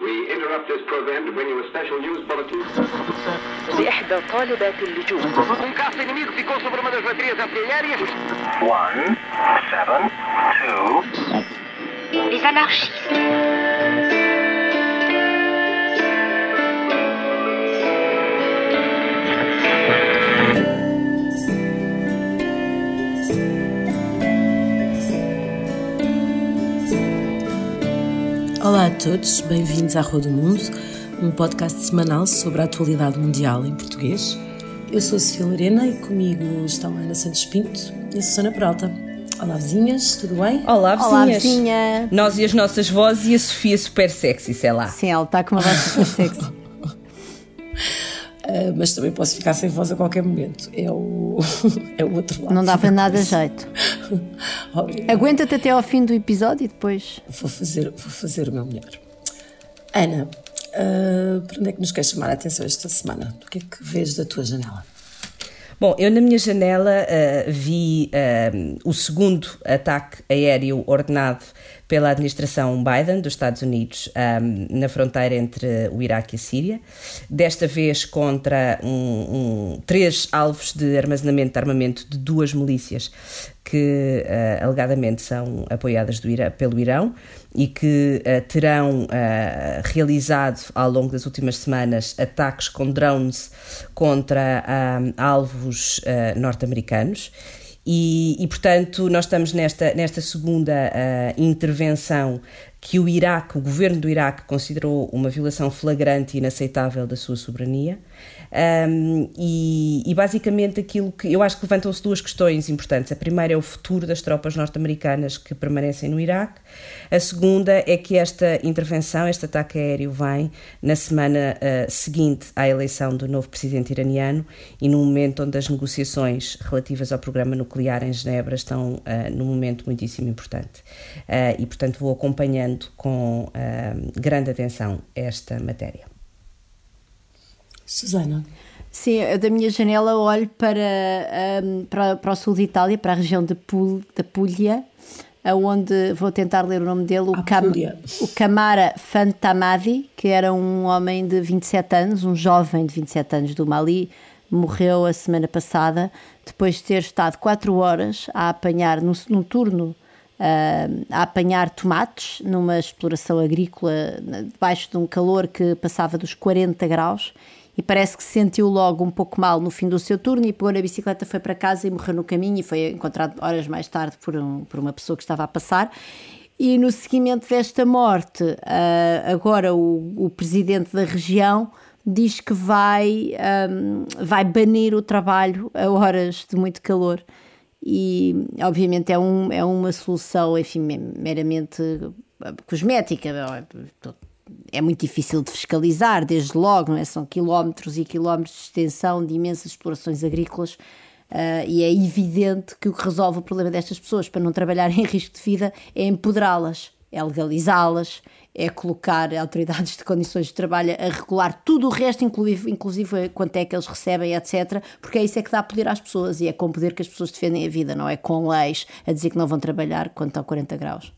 We interrupt this program to bring you a special news bulletin. لإحدى طالبات اللجوء Um caça inimigo ficou sobre uma das baterias artilhérias. One, seven, two, Les anarchistes. Olá a todos, bem-vindos à Rua do Mundo, um podcast semanal sobre a atualidade mundial em português. Eu sou a Sofia Lorena e comigo estão a Ana Santos Pinto e a Susana Peralta. Olá vizinhas, tudo bem? Olá, vizinhas. Olá, vizinha. Nós e as nossas vozes e a Sofia super sexy, sei lá. Sim, ela está com uma voz super sexy. Ah, mas também posso ficar sem voz a qualquer momento. É o, é o outro lado. Não dava nada jeito. Aguenta-te até ao fim do episódio e depois. Vou fazer, vou fazer o meu melhor. Ana, ah, para onde é que nos queres chamar a atenção esta semana? O que é que vês da tua janela? Bom, eu na minha janela ah, vi ah, o segundo ataque aéreo ordenado pela administração Biden dos Estados Unidos ah, na fronteira entre o Iraque e a Síria, desta vez contra um, um- três alvos de armazenamento de armamento de duas milícias que ah, alegadamente são apoiadas do pelo Irão e que ah, terão ah, realizado ao longo das últimas semanas ataques com drones contra ah, alvos ah, norte-americanos. E, e, portanto, nós estamos nesta, nesta segunda ah, intervenção que o Iraque, o governo do Iraque, considerou uma violação flagrante e inaceitável da sua soberania. Um, e, e basicamente aquilo que eu acho que levantam-se duas questões importantes. A primeira é o futuro das tropas norte-americanas que permanecem no Iraque. A segunda é que esta intervenção, este ataque aéreo, vem na semana ah, seguinte à eleição do novo presidente iraniano e num momento onde as negociações relativas ao programa nuclear em Genebra estão ah, num momento muitíssimo importante. Ah, e, portanto, vou acompanhando com grande atenção esta matéria. Susana, Sim, eu da minha janela olho para, ahm, para, para o sul de Itália, para a região de Pul, da Puglia, onde vou tentar ler o nome dele, o, Cam, o Camara Fantamadi, que era um homem de 27 anos, um jovem de 27 anos do Mali, morreu a semana passada, depois de ter estado 4 horas a apanhar, num, num turno, ah, a apanhar tomates numa exploração agrícola debaixo de um calor que passava dos 40 graus e parece que se sentiu logo um pouco mal no fim do seu turno e pegou na bicicleta, foi para casa e morreu no caminho e foi encontrado horas mais tarde por, um- por uma pessoa que estava a passar. E no seguimento desta morte, ah, agora o, o presidente da região diz que vai, ahm, vai banir o trabalho a horas de muito calor e obviamente é, um, é uma solução enfim, me- meramente cosmética é? muito difícil de fiscalizar desde logo, não é? são quilómetros e quilómetros de extensão de imensas explorações agrícolas ah, e é evidente que o que resolve o problema destas pessoas para não trabalharem em risco de vida é empoderá-las, é legalizá-las, é colocar autoridades de condições de trabalho a regular tudo o resto, inclusive, inclusive quanto é que eles recebem, etc. Porque é isso é que dá poder às pessoas e é com poder que as pessoas defendem a vida, não é com leis a dizer que não vão trabalhar quando estão 40 graus.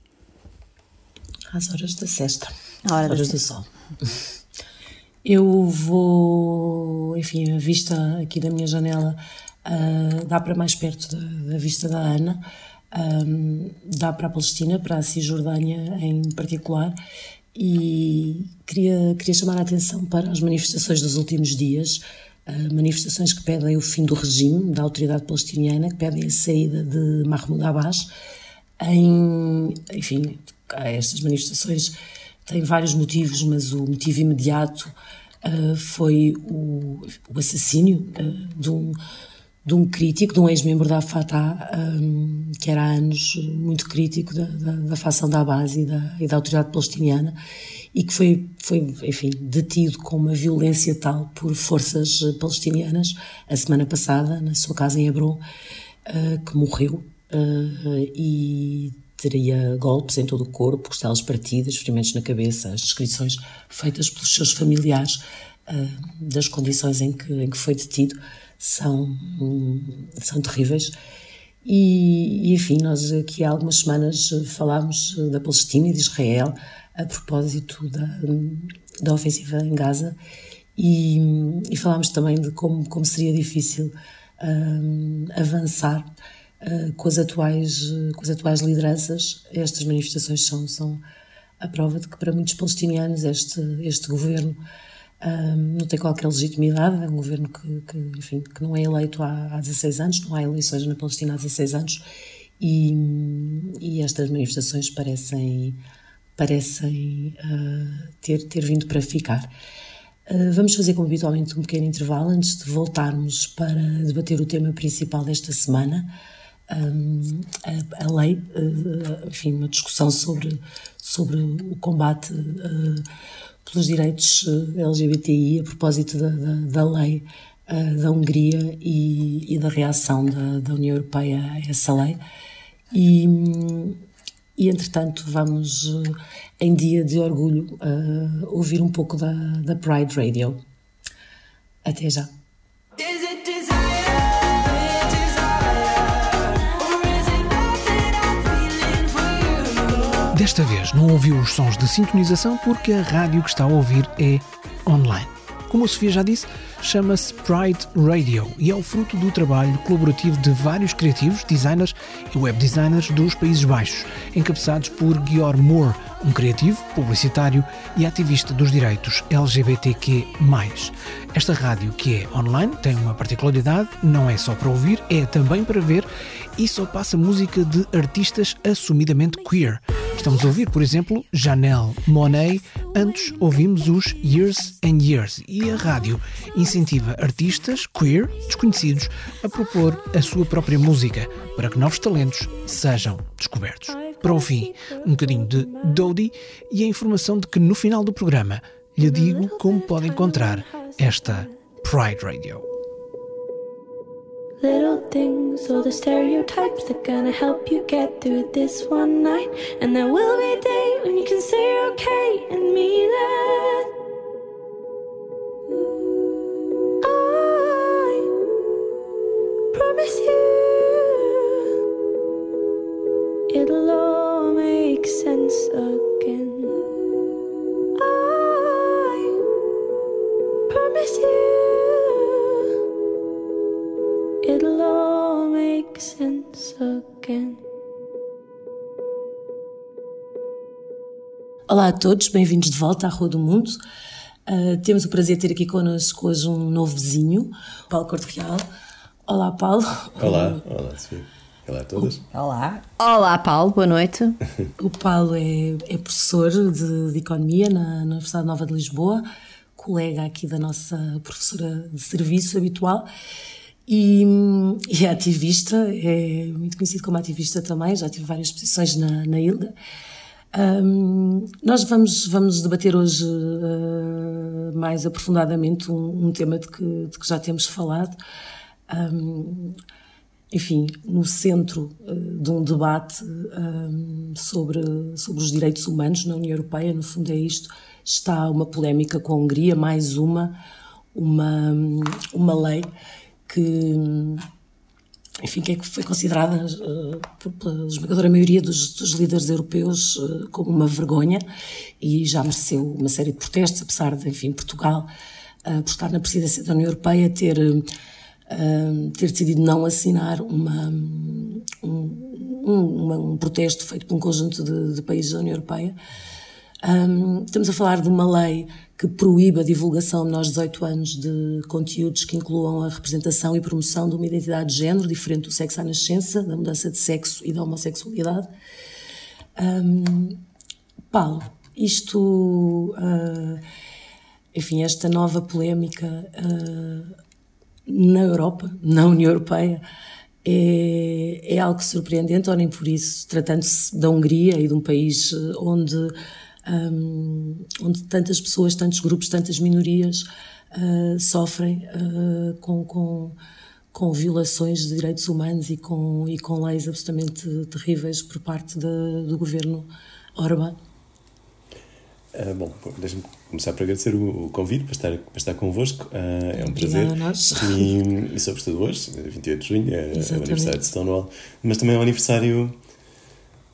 às horas da sexta, À hora da do sol. Eu vou, enfim, a vista aqui da minha janela ah, dá para mais perto da, da vista da Ana, ahm, dá para a Palestina, para a Cisjordânia em particular, e queria, queria chamar a atenção para as manifestações dos últimos dias, ah, manifestações que pedem o fim do regime da autoridade palestiniana, que pedem a saída de Mahmoud Abbas, em, enfim, estas manifestações têm vários motivos, mas o motivo imediato ah, foi o, o assassínio ah, de, um, de um crítico, de um ex-membro da Fatah, ah, que era há anos muito crítico da, da, da facção da Abbas e da, e da autoridade palestiniana, e que foi, foi, enfim, detido com uma violência tal por forças palestinianas a semana passada, na sua casa em Hebron, ah, que morreu uh, e teria golpes em todo o corpo, costelas partidas, ferimentos na cabeça, as descrições feitas pelos seus familiares uh, das condições em que, em que foi detido são, hum, são terríveis. E, e, enfim, nós aqui há algumas semanas falámos da Palestina e de Israel a propósito da, da ofensiva em Gaza e, e falámos também de como, como seria difícil um, avançar uh, com, as atuais, com as atuais lideranças. Estas manifestações são, são a prova de que para muitos palestinianos este, este governo um, não tem qualquer legitimidade, é um governo que, que, enfim, que não é eleito há, há 16 anos, não há eleições na Palestina há 16 anos e, e estas manifestações parecem, parecem uh, ter, ter vindo para ficar. Vamos fazer, como habitualmente, um pequeno intervalo antes de voltarmos para debater o tema principal desta semana, a, a, lei, enfim, uma discussão sobre, sobre o combate pelos direitos LGBTI a propósito da, da, da lei da Hungria e, e, da reação da, da União Europeia a essa lei. E, e entretanto, vamos, em dia de orgulho, ouvir um pouco da, da Pride Radio. Até já. Desta vez não ouviu os sons de sintonização porque a rádio que está a ouvir é online. Como a Sofia já disse, chama-se Pride Radio e é o fruto do trabalho colaborativo de vários criativos, designers e web designers dos Países Baixos, encabeçados por Georg Moore, um criativo, publicitário e ativista dos direitos LGBTQ+. Esta rádio, que é online, tem uma particularidade, não é só para ouvir, é também para ver e só passa música de artistas assumidamente queer. Estamos a ouvir, por exemplo, Janelle Monet, antes ouvimos os Years and Years e a rádio incentiva artistas queer, desconhecidos, a propor a sua própria música para que novos talentos sejam descobertos. Para o fim, um bocadinho de Dodie e a informação de que no final do programa lhe digo como pode encontrar esta Pride Radio. Little things, all the stereotypes that gonna help you get through this one night. And there will be a day when you can say you're okay and mean it. I promise you, it'll all make sense again. Make sense again. Olá a todos, bem-vindos de volta à Rua do Mundo. Uh, temos o prazer de ter aqui connosco hoje um novo vizinho, Paulo Corte Real. Olá, Paulo. Olá, olá, Sofia. Olá a todas. Olá. Olá, Paulo, boa noite. o Paulo é, é professor de, de, Economia na, na Universidade Nova de Lisboa, colega aqui da nossa professora de serviço habitual e, e é ativista, é muito conhecido como ativista também, já tive várias posições na, na ILGA. Um, nós vamos, vamos debater hoje uh, mais aprofundadamente um, um tema de que, de que, já temos falado. Um, enfim, no centro uh, de um debate sobre, sobre os direitos humanos na União Europeia, no fundo é isto, está uma polémica com a Hungria, mais uma, uma, uma lei que enfim, que é foi considerada uh, pela esmagadora maioria dos, dos líderes europeus uh, como uma vergonha e já mereceu uma série de protestos, apesar de, enfim, Portugal, uh, por estar na presidência da União Europeia, ter, ter decidido não assinar uma, um, um, um, protesto feito por um conjunto de, de países da União Europeia. Um, estamos a falar de uma lei que proíbe a divulgação a menores de 18 anos de conteúdos que incluam a representação e promoção de uma identidade de género diferente do sexo à nascença, da mudança de sexo e da homossexualidade. Um, Paulo, isto, uh, enfim, esta nova polémica uh, na Europa, na União Europeia, é, é algo surpreendente, ou nem por isso, tratando-se da Hungria e de um país onde um, onde tantas pessoas, tantos grupos, tantas minorias uh, sofrem uh, com, com, com, violações de direitos humanos e com, e com leis absolutamente terríveis por parte de, do governo Orbán. Uh, bom, deixa-me começar por agradecer o, o, convite para estar, para estar convosco. Uh, é um prazer. E, e sobretudo hoje, 28 de junho, é, é o aniversário de Stonewall, mas também é o aniversário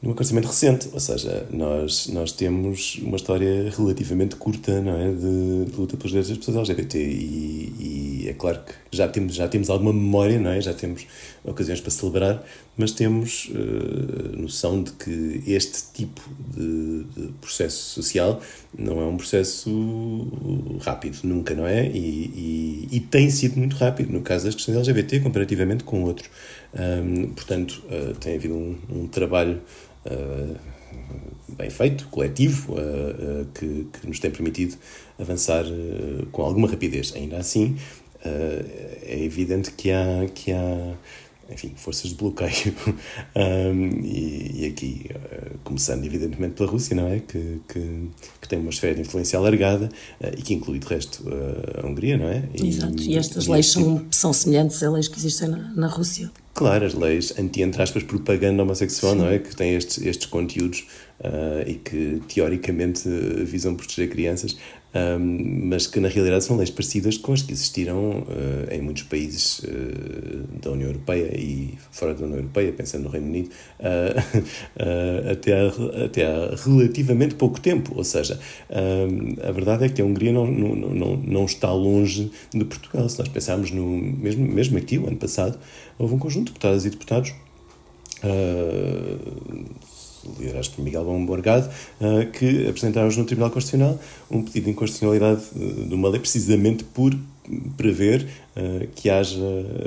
num acontecimento recente, ou seja, nós, nós temos uma história relativamente curta não é, de, de luta pelos direitos das pessoas LGBT e, e, é claro que já temos, já temos alguma memória, não é? já temos ocasiões para celebrar, mas temos uh, noção de que este tipo de, de, processo social não é um processo rápido, nunca, não é? E, e, e tem sido muito rápido no caso das questões LGBT comparativamente com outros. Um, portanto, uh, tem havido um, um trabalho bem feito, coletivo, uh, que, que, nos tem permitido avançar com alguma rapidez. Ainda assim, é evidente que há, que há enfim, forças de bloqueio. um, e, e, aqui, uh, começando evidentemente pela Rússia, não é? Que, que, que tem uma esfera de influência alargada uh, e que inclui, de resto, uh, a Hungria, não é? E, Exato, e estas e leis são, tipo... são semelhantes a leis que existem na, na Rússia. Claro, as leis anti, entre aspas, propaganda homossexual, Sim. não é? Que têm estes, estes conteúdos uh, e que, teoricamente, visam proteger crianças, um, mas que na realidade são leis parecidas com as que existiram uh, em muitos países uh, da União Europeia e fora da União Europeia, pensando no Reino Unido, uh, até, há, até há relativamente pouco tempo. Ou seja, a verdade é que a Hungria não, não, não, não está longe de Portugal. Se nós pensarmos no. Mesmo, mesmo aqui, o ano passado, houve um conjunto de deputadas e deputados liderados por Miguel Bom Borgado, uh, que apresentaram no Tribunal Constitucional um pedido de inconstitucionalidade de uma lei precisamente por prever uh, que haja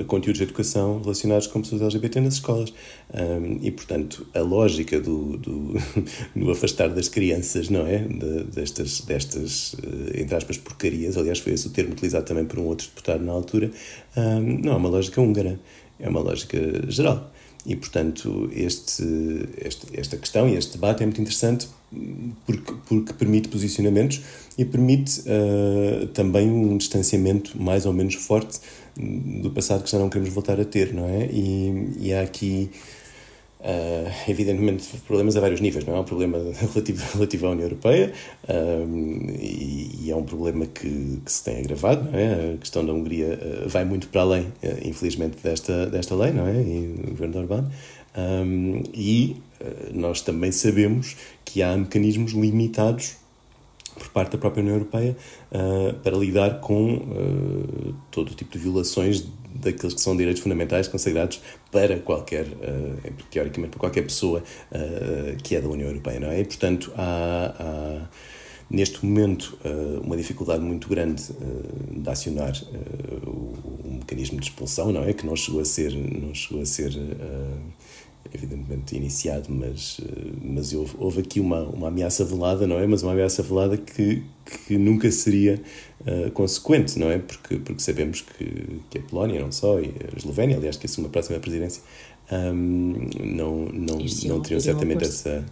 conteúdos de educação relacionados com pessoas LGBT nas escolas. Um, e, portanto, a lógica do, do, do, afastar das crianças, não é? De, destas, destas, entre aspas, porcarias, aliás, foi esse o termo utilizado também por um outro deputado na altura, não é uma lógica húngara, é uma lógica geral. E, portanto, este, este, esta questão e este debate é muito interessante porque, porque permite posicionamentos e permite uh, também um distanciamento mais ou menos forte do passado que já não queremos voltar a ter, não é? E, e há aqui Uh, evidentemente, problemas a vários níveis, não é? um problema relativo, relativo à União Europeia uh, e, e, é um problema que, que, se tem agravado, não é? A questão da Hungria uh, vai muito para além, infelizmente, desta, desta lei, não é? E o governo de Orbán. Um, e nós também sabemos que há mecanismos limitados por parte da própria União Europeia para lidar com todo tipo de violações daqueles que são direitos fundamentais consagrados para qualquer, uh, teoricamente, para qualquer pessoa uh, que é da União Europeia, não é? E, portanto, há, há neste momento uh, uma dificuldade muito grande de acionar o, mecanismo de expulsão, não é? Que não chegou a ser, não chegou a ser evidentemente iniciado, mas, mas houve, houve aqui uma, uma ameaça velada, não é? Mas uma ameaça velada que, que nunca seria uh, consequente, não é? Porque, porque sabemos que, que a Polónia, não só, e a Eslovénia, aliás, que assume a próxima presidência, um, não, não, não teriam certamente essa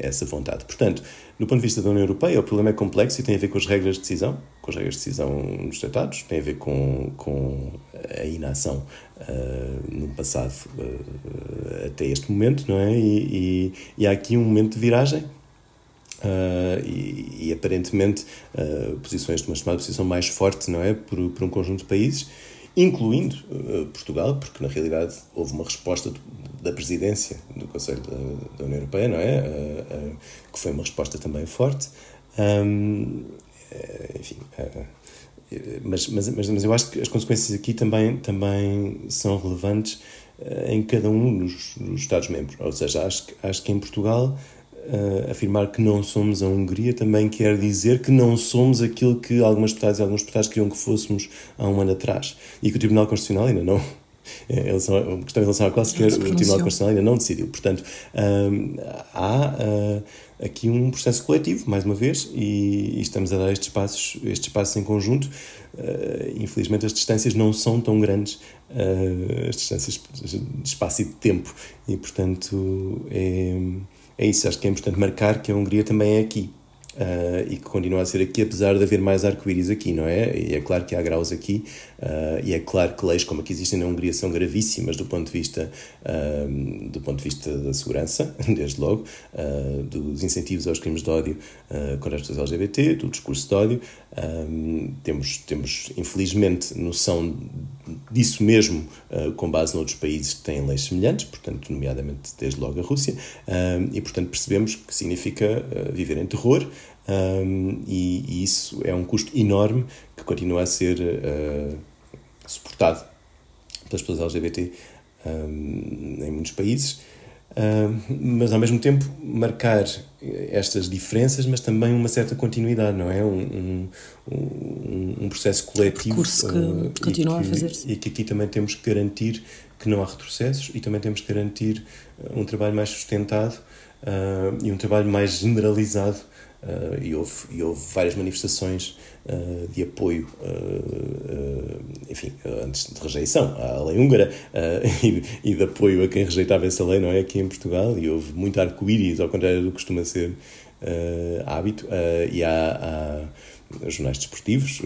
essa vontade. Portanto, do ponto de vista da União Europeia, o problema é complexo e tem a ver com as regras de decisão, com as de decisão nos tratados, tem a ver com, com a inação uh, no passado uh, até este momento, não é? E, e, e, há aqui um momento de viragem. Uh, e, e, aparentemente posições de uma chamada posição mais forte, não é? Por, por um conjunto de países, incluindo Portugal, porque na realidade houve uma resposta da presidência do Conselho da, da União Europeia, não é? Que foi uma resposta também forte. Um, enfim, mas, mas, mas, mas, eu acho que as consequências aqui também, também são relevantes em cada um dos, dos Estados-membros. Ou seja, acho, acho que em Portugal Uh, afirmar que não somos a Hungria também quer dizer que não somos aquilo que algumas deputadas e alguns deputados queriam que fôssemos há um ano atrás. E que o Tribunal Constitucional ainda não, é, eles são, uma questão em relação à qual sequer o Tribunal Constitucional ainda não decidiu. Portanto, hum, há uh, aqui um processo coletivo, mais uma vez, e, e, estamos a dar estes passos, estes passos em conjunto. Uh, infelizmente, as distâncias não são tão grandes, uh, as distâncias de espaço e de tempo, e portanto é, é isso. Acho que é importante marcar que a Hungria também é aqui. Uh, e que continua a ser aqui, apesar de haver mais arco-íris aqui, não é? E é claro que há graus aqui, uh, e é claro que leis como aqui existem na Hungria são gravíssimas do ponto de vista, uh, do ponto de vista da segurança, desde logo, dos incentivos aos crimes de ódio contra as pessoas LGBT, do discurso de ódio. temos, temos, infelizmente, noção disso mesmo com base noutros países que têm leis semelhantes, portanto, nomeadamente desde logo a Rússia, e portanto percebemos que significa viver em terror um, e, e, isso é um custo enorme que continua a ser uh, suportado pelas pessoas LGBT um, em muitos países. mas ao mesmo tempo marcar estas diferenças, mas também uma certa continuidade, não é? Um, um, um processo coletivo. Percurso que uh, continua que, a fazer-se. E que aqui também temos que garantir que não há retrocessos e também temos que garantir um trabalho mais sustentado uh, e um trabalho mais generalizado Uh, e, houve, e houve várias manifestações uh, de apoio, uh, enfim, antes de rejeição à lei húngara e, e, de apoio a quem rejeitava essa lei, não é? Aqui em Portugal, e houve muito arco-íris, ao contrário do que costuma ser hábito, e há, há jornais desportivos,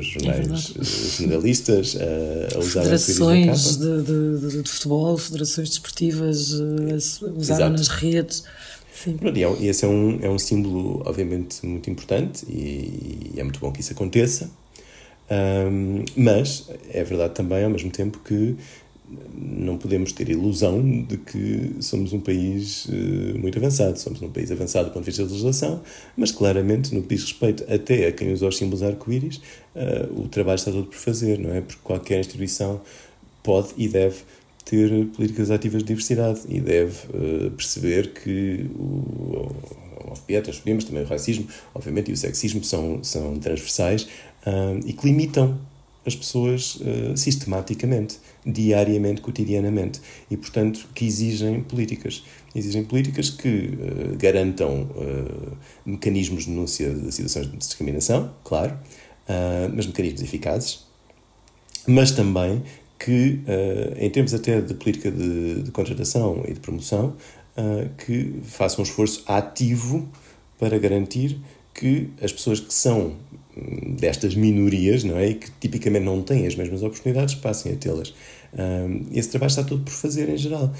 jornais é generalistas a usar Federações de, de, de, futebol, federações desportivas usaram nas redes. Sim. E esse é um, é um símbolo, obviamente, muito importante e, e é muito bom que isso aconteça. Um, mas é verdade também, ao mesmo tempo, que não podemos ter ilusão de que somos um país uh, muito avançado. Somos um país avançado do ponto de vista da legislação, mas claramente, no que diz respeito até a quem usa os símbolos arco-íris, uh, o trabalho está todo por fazer, não é? Porque qualquer instituição pode e deve ter políticas ativas de diversidade e deve uh, perceber que o, a transfobia, mas também o racismo, obviamente, e o sexismo são, são transversais uh, e que limitam as pessoas uh, sistematicamente, diariamente, cotidianamente, e, portanto, que exigem políticas. Exigem políticas que garantam mecanismos de denúncia de situações de discriminação, claro, mas mecanismos eficazes, mas também que, uh, em termos até de política de, de contratação e de promoção, uh, que faça um esforço ativo para garantir que as pessoas que são hum, destas minorias, não é, e que tipicamente não têm as mesmas oportunidades, passem a tê-las. Uh, esse trabalho está todo por fazer em geral.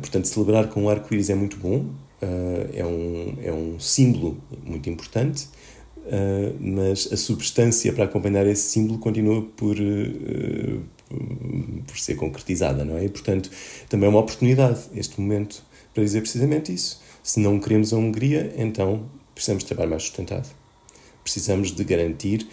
portanto, celebrar com o arco-íris é muito bom, é, um, é um símbolo muito importante, mas a substância para acompanhar esse símbolo continua por por ser concretizada, não é? E, portanto, também é uma oportunidade, este momento, para dizer precisamente isso. Se não queremos a Hungria, então precisamos de trabalho mais sustentado. Precisamos de garantir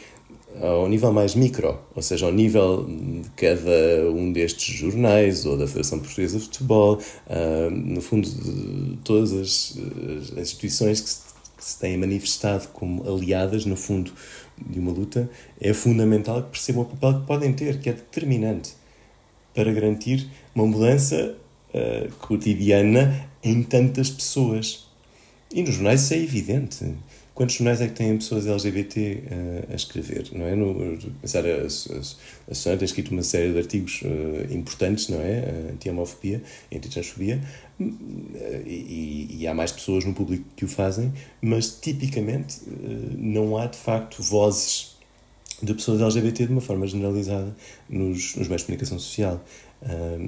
ao nível mais micro, ou seja, ao nível de cada um destes jornais ou da Federação Portuguesa de Futebol, uh, no fundo, de todas as, as instituições que se, que se têm manifestado como aliadas, no fundo, de uma luta, é fundamental que percebam o papel que podem ter, que é determinante para garantir uma mudança uh, cotidiana em tantas pessoas. E nos jornais isso é evidente. Quantos jornais é que têm pessoas LGBT uh, eh, a escrever? Não é? No, pensar, a, a, a Susana tem escrito uma série de artigos uh, importantes, não é? Anti-homofobia, anti-transfobia, e, e, há mais pessoas no público que o fazem, mas tipicamente não há de facto vozes de pessoas LGBT de uma forma generalizada nos, nos meios de comunicação social.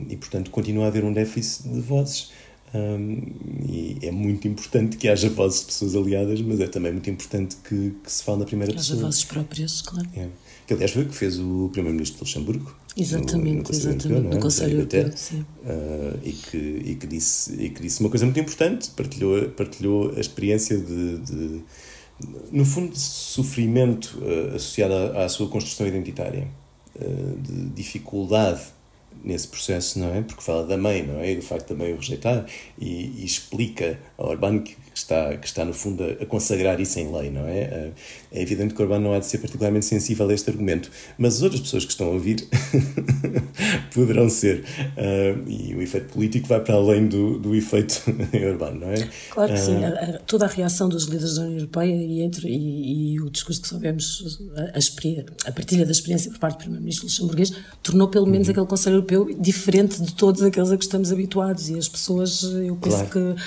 e portanto continua a haver um déficit de vozes. Um, e é muito importante que haja vozes de pessoas aliadas, mas é também muito importante que, que se fale na primeira que pessoa. Haja vozes próprias, claro. É. Que aliás foi o que fez o Primeiro-Ministro de Luxemburgo. Exatamente, no, no exatamente, Europeu, é? no Conselho Europeu, sim. Uh, e, que, e, que disse, e que disse uma coisa muito importante, partilhou, partilhou a experiência de, de no fundo, de sofrimento uh, associado à, à, sua construção identitária, uh, de dificuldade nesse processo, não é? Porque fala da mãe, não é? E do facto da mãe o rejeitar e, e explica ao Orbán que, que, está, que está, no fundo, a, a, consagrar isso em lei, não é? Eh, é evidente que o Orbán não há de ser particularmente sensível a este argumento, mas as outras pessoas que estão a ouvir poderão ser. Uh, e o efeito político vai para além do, do efeito Orbán, não é? Claro que uh, sim. A, a, toda a reação dos líderes da União Europeia e, entre, e, e o discurso que soubemos, a, a partilha da experiência por parte do Primeiro-Ministro luxemburguês, tornou pelo menos uhum. aquele Conselho Europeu diferente de todos aqueles a que estamos habituados e as pessoas, eu penso claro. que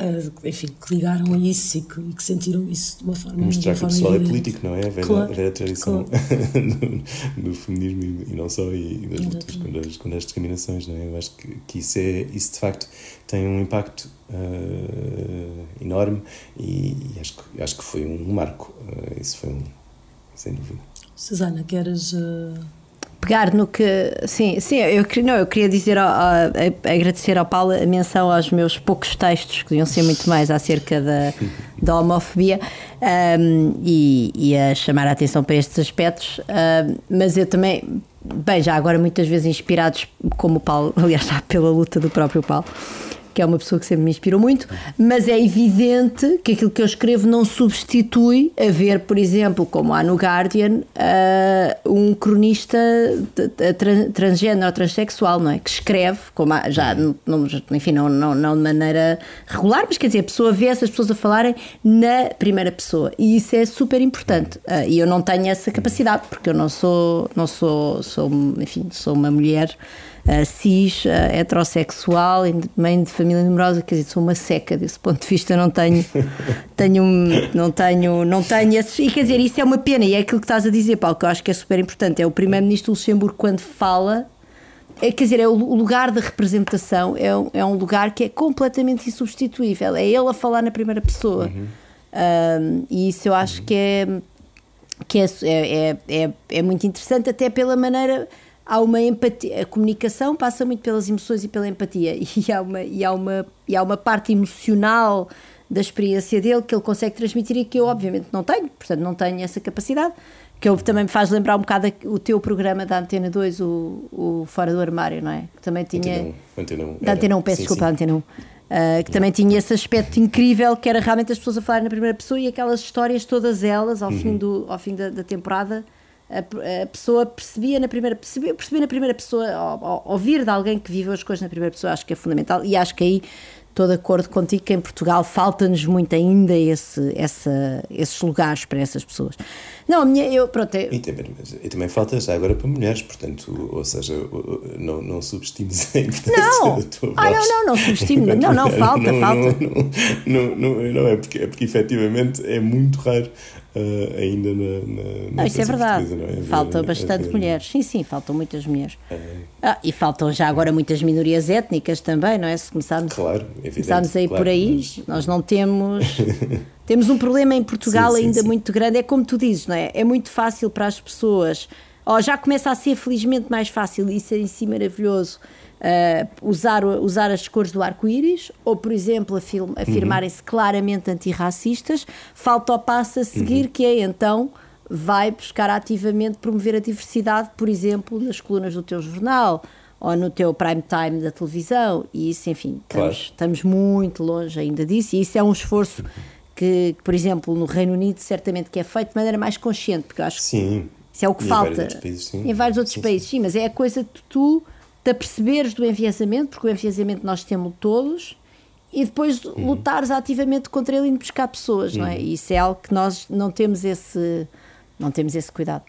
uh, enfim, que ligaram a isso e que, e que, sentiram isso de uma forma Mostrar que o pessoal é político, não é? A velha, claro, a velha tradição claro. do, feminismo e, não só, e das lutas contra as, contra as discriminações, não é? Eu acho que, que isso, é, isso de facto tem um impacto uh, enorme e, e, acho, que, acho que foi um marco. Uh, isso foi um, sem dúvida. Susana, queres. Uh pegar no que. Sim, sim eu, não, eu queria dizer, ao, ao, agradecer ao Paulo a menção aos meus poucos textos, que iam ser muito mais acerca da, da homofobia, um, e, e, a chamar a atenção para estes aspectos. Um, mas eu também, bem, já agora muitas vezes inspirados, como o Paulo, aliás, pela luta do próprio Paulo que é uma pessoa que sempre me inspirou muito, mas é evidente que aquilo que eu escrevo não substitui a ver, por exemplo, como há no Guardian, uh, um cronista transgênero ou transexual, não é? Que escreve, como há, já, não, enfim, não, não, não de maneira regular, mas quer dizer, a pessoa vê essas pessoas a falarem na primeira pessoa e isso é super importante. Uh, e eu não tenho essa capacidade, porque eu não sou, não sou, sou enfim, sou uma mulher uh, cis, uh, heterossexual, mãe de família numerosa, quer dizer, sou uma seca desse ponto de vista, não tenho, tenho, não tenho, não tenho esses, e quer dizer, isso é uma pena, e é aquilo que estás a dizer, Paulo, que eu acho que é super importante, é o primeiro-ministro Luxemburgo quando fala, é, quer dizer, é o lugar da representação, é, é um lugar que é completamente insubstituível, é ele a falar na primeira pessoa, uhum. um, e isso eu acho uhum. que é que é, é, é, é, muito interessante até pela maneira há uma empatia, a comunicação passa muito pelas emoções e pela empatia e há uma, e há uma, e há uma parte emocional da experiência dele que ele consegue transmitir e que eu obviamente não tenho, portanto não tenho essa capacidade, que eu, também me faz lembrar um bocado o teu programa da Antena 2, o, o Fora do Armário, não é? Que também tinha... Antena 1. Da Antena 1, peço sim, desculpa, sim. Antena 1. Uh, que também tinha esse aspecto incrível que era realmente as pessoas a falar na primeira pessoa e aquelas histórias todas elas ao uhum. fim, do, ao fim da, da temporada a, a, pessoa percebia na primeira percebia, percebia na primeira pessoa ao, ao, ouvir de alguém que viveu as coisas na primeira pessoa acho que é fundamental e acho que aí estou de acordo contigo que em Portugal falta-nos muito ainda esse, essa, esses lugares para essas pessoas. Não, a minha, eu, pronto. Eu... E, também, e também falta já agora para mulheres, portanto, ou seja, não, não subestimes a importância não. da tua voz. Ah, não, não, não subestimo, não, não, falta, não, falta. Não, não, não, não, é, porque, é porque efetivamente é muito raro uh, ainda na, na, na Isso é verdade. É? Faltam bastante ver, mulheres. Sim, sim, faltam muitas mulheres. É. Ah, e faltam já agora muitas minorias étnicas também, não é? Se começarmos, claro, evidente, começarmos a ir claro, por aí, mas... nós não temos. temos um problema em Portugal sim, sim, ainda sim. muito grande. É como tu dizes, não é? É muito fácil para as pessoas. Oh, já começa a ser felizmente mais fácil, isso é em si maravilhoso uh, usar, usar as cores do arco-íris, ou, por exemplo, afirm, afirmarem-se uhum. claramente antirracistas, falta o passo a seguir, uhum. que é então vai buscar ativamente promover a diversidade, por exemplo, nas colunas do teu jornal ou no teu prime time da televisão, e isso, enfim, claro. estamos, estamos muito longe ainda disso, e isso é um esforço que, por exemplo, no Reino Unido, certamente que é feito de maneira mais consciente, porque eu acho sim. que isso é o que e falta. Em vários outros países, sim. Vários outros sim, países, sim. sim, mas é a coisa de tu te aperceberes do enviesamento, porque o enviesamento nós temos todos, e depois uhum. lutares ativamente contra ele e buscar pessoas, uhum. não é? E isso é algo que nós não temos esse, não temos esse cuidado.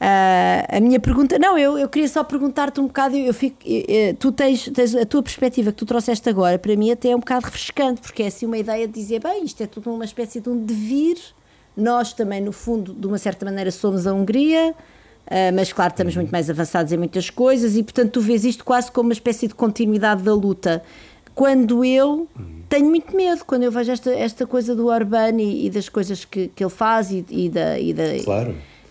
Uh, a minha pergunta, não, eu, eu queria só perguntar-te um bocado, eu fico, eu, tu tens, tens, a tua perspectiva que tu trouxeste agora, para mim até é um bocado refrescante, porque é assim uma ideia de dizer, bem, isto é tudo uma espécie de um devir, nós também no fundo, de uma certa maneira somos a Hungria, mas claro, estamos muito mais avançados em muitas coisas e, portanto, tu vês isto quase como uma espécie de continuidade da luta. Quando eu tenho muito medo, quando eu vejo esta, esta coisa do Orbán e, e das coisas que, que ele faz e, e da, e da. Claro.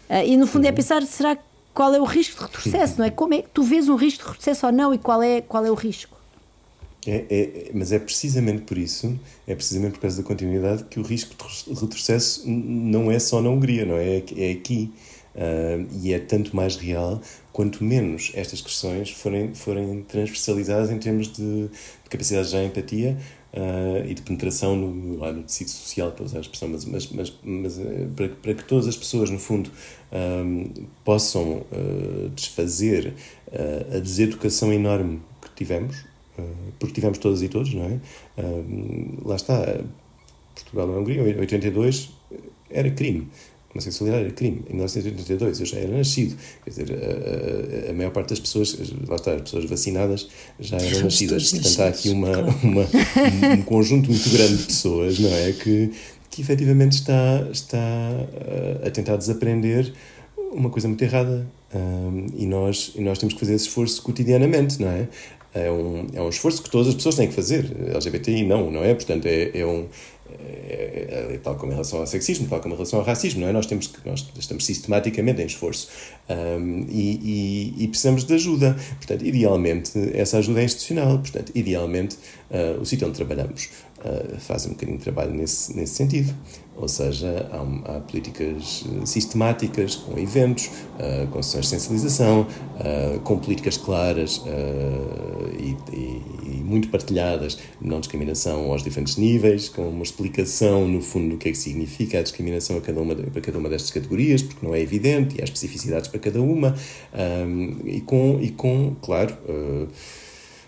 Uh, e no fundo é uhum. pensar, será qual é o risco de retrocesso, não é? Como é que tu vês um risco de retrocesso ou não e qual é, qual é o risco? É, é, mas é precisamente por isso, é precisamente por causa da continuidade, que o risco de retrocesso não é só na Hungria, não é? É aqui. Uh, e é tanto mais real quanto menos estas questões forem, forem transversalizadas em termos de, de capacidade de empatia uh, e de penetração no, lá, no tecido social, para usar a expressão, mas, mas, mas, mas uh, para, para que todas as pessoas, no fundo, possam desfazer a deseducação enorme que tivemos, porque tivemos todas e todos, não é? lá está, Portugal e Hungria, 82 era crime homossexualidade era crime. Em 1982 eu já era nascido. Quer dizer, a, a, a maior parte das pessoas, lá está, as pessoas vacinadas já eram nascidas. Portanto, há aqui uma, uma, um conjunto muito grande de pessoas, não é? Que, que efetivamente está, está a tentar desaprender uma coisa muito errada. Um, e, nós, e nós temos que fazer esse esforço cotidianamente, não é? É um, é um esforço que todas as pessoas têm que fazer. LGBTI não, não é? Portanto, é, é um. É, é, tal como em relação ao sexismo, tal como em relação ao racismo, não é? Nós temos que nós estamos sistematicamente em esforço um, e, e, e, precisamos de ajuda. Portanto, idealmente essa ajuda é institucional. Portanto, idealmente uh, o sítio onde trabalhamos uh, faz um bocadinho de trabalho nesse nesse sentido. Ou seja, há, há políticas eh, sistemáticas, com eventos, uh, com sessões de sensibilização, uh, com políticas claras e, e, e, muito partilhadas, não discriminação aos diferentes níveis, com uma explicação, no fundo, do que é que significa a discriminação a cada uma, para cada uma destas categorias, porque não é evidente, e há especificidades para cada uma, um, e, com, e com, claro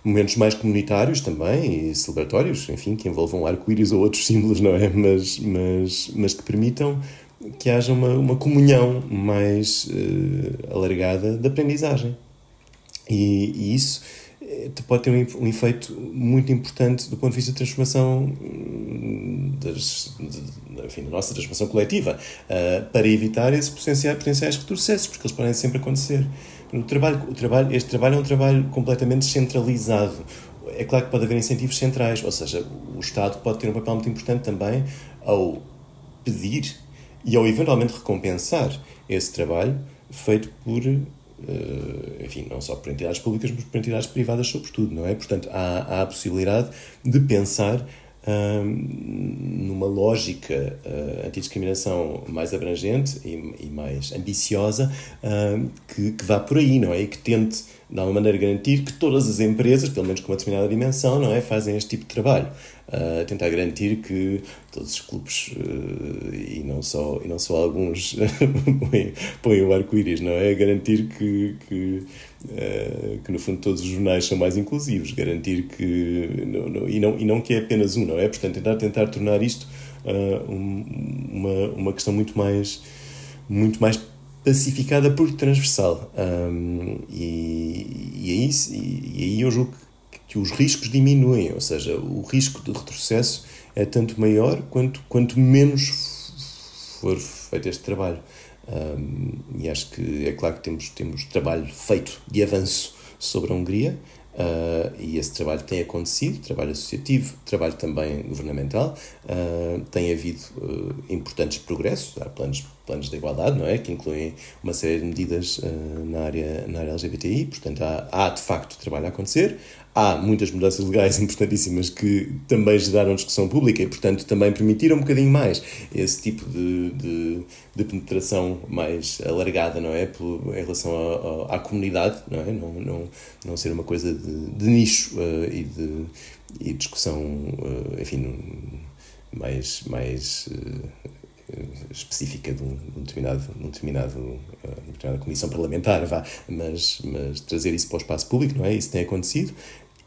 momentos mais comunitários também e celebratórios, enfim, que envolvam arco-íris ou outros símbolos, não é? Mas, mas, mas que permitam que haja uma, uma comunhão mais uh, alargada de aprendizagem. E, e isso eh, pode ter um, um, efeito muito importante do ponto de vista da transformação hum, das, de, enfim, da nossa transformação coletiva, uh, para evitar esses potenciais, potenciais retrocessos, porque eles podem sempre acontecer. O trabalho, o trabalho, este trabalho é um trabalho completamente centralizado. É claro que pode haver incentivos centrais, ou seja, o Estado pode ter um papel muito importante também ao pedir e ao eventualmente recompensar esse trabalho feito por, eh, enfim, não só por entidades públicas, mas por entidades privadas, sobretudo, não é? Portanto, há, há a possibilidade de pensar numa lógica uh, antidiscriminação mais abrangente e, e mais ambiciosa que, que vá por aí, não é? E que tente, de alguma maneira, garantir que todas as empresas, pelo menos com uma determinada dimensão, não é? Fazem este tipo de trabalho. Uh, tentar garantir que todos os clubes uh, e, não só, e não só alguns põem, o arco-íris, não é? Garantir que, que que no fundo todos os jornais são mais inclusivos, garantir que não, não, e, não, e não que é apenas um, não é? Portanto, tentar, tentar tornar isto uh, um, uma, uma questão muito mais, muito mais pacificada porque transversal. Um, e, e, aí, e, e aí eu julgo que, que os riscos diminuem, ou seja, o risco de retrocesso é tanto maior quanto, quanto menos for feito este trabalho. Um, e acho que é claro que temos, temos trabalho feito de avanço sobre a Hungria, Uh, e esse trabalho tem acontecido, trabalho associativo, trabalho também governamental, uh, tem havido uh, importantes progressos, há planos, planos de igualdade, não é? Que incluem uma série de medidas na, área, na área LGBTI, portanto há, há de facto trabalho a acontecer, há muitas mudanças legais importantíssimas que também geraram discussão pública e, portanto, também permitiram um bocadinho mais esse tipo de, de, de penetração mais alargada, não é? Por, em relação a, a, à comunidade, não é? Não, não, não ser uma coisa de, de nicho uh, e, de, e discussão, uh, enfim, mais. mais uh, específica de um, de um determinado, de um determinado, uh, determinada comissão parlamentar, vá, mas, mas trazer isso para o espaço público, não é? Isso tem acontecido.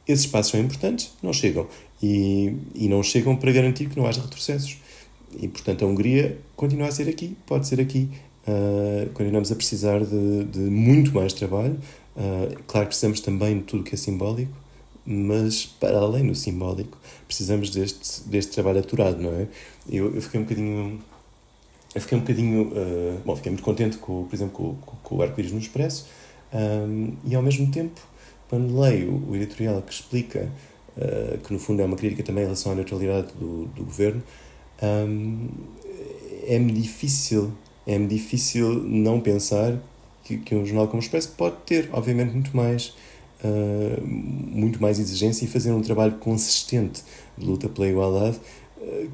Esses espaços são importantes, não chegam. E, e não chegam para garantir que não haja retrocessos. E, portanto, a Hungria continua a ser aqui, pode ser aqui. Uh, continuamos a precisar de, de muito mais trabalho. Uh, claro que precisamos também de tudo que é simbólico, mas para além do simbólico, precisamos deste, deste trabalho aturado, não é? Eu, eu fiquei um bocadinho. Eu fiquei um bocadinho. Uh, bom, fiquei muito contente, com, por exemplo, com, com, o Arco-Íris no Expresso, um, e ao mesmo tempo quando leio o editorial que explica uh, que no fundo é uma crítica também em relação à neutralidade do, do governo, um, é-me difícil, é-me difícil não pensar que, que um jornal como o Expresso pode ter, obviamente, muito mais, uh, muito mais exigência e fazer um trabalho consistente de luta pela igualdade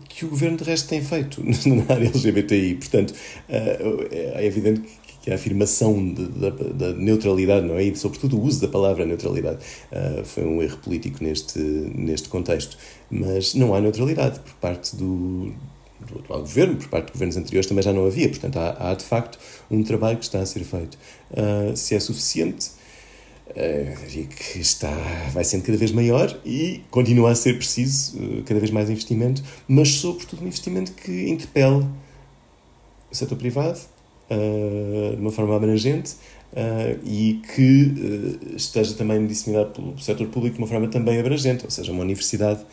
que o governo de resto tem feito na área LGBTI. Portanto, uh, é evidente que a afirmação da neutralidade, não é? E, sobretudo, o uso da palavra neutralidade. Uh, foi um erro político neste, neste contexto. Mas não há neutralidade por parte do, do atual governo, por parte de governos anteriores também já não havia. Portanto, há, há de facto um trabalho que está a ser feito. Uh, se é suficiente, uh, que está, vai sendo cada vez maior e continua a ser preciso uh, cada vez mais investimento, mas sobretudo um investimento que interpele o setor privado, uh, de uma forma abrangente, e que esteja também disseminado pelo setor público de uma forma também abrangente, ou seja, uma universidade,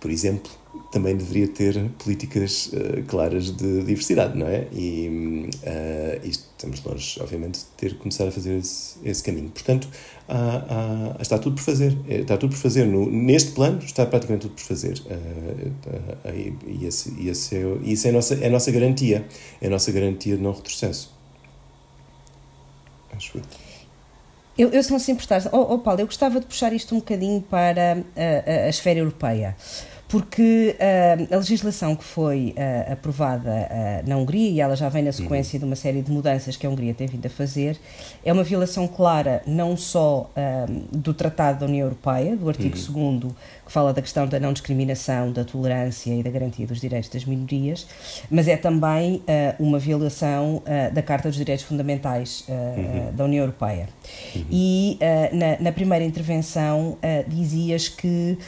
por exemplo, também deveria ter políticas uh, claras de diversidade, não é? E uh, estamos longe, obviamente, de ter que começar a fazer esse, esse caminho. Portanto, há, há, está tudo por fazer. Está tudo por fazer. No, neste plano, está praticamente tudo por fazer. Uh, e, e, esse, e esse é, isso é a, nossa, é a nossa garantia. É a nossa garantia de não retrocesso. Acho eu, eu se não se importar, oh, oh Paulo, eu gostava de puxar isto um bocadinho para a, a, a esfera europeia porque uh, a legislação que foi uh, aprovada uh, na Hungria, e ela já vem na sequência uhum. de uma série de mudanças que a Hungria tem vindo a fazer, é uma violação clara não só do Tratado da União Europeia, do artigo uhum. 2 que fala da questão da não discriminação, da tolerância e da garantia dos direitos das minorias, mas é também uma violação da Carta dos Direitos Fundamentais uhum. da União Europeia. Uhum. E na, na, primeira intervenção dizias que,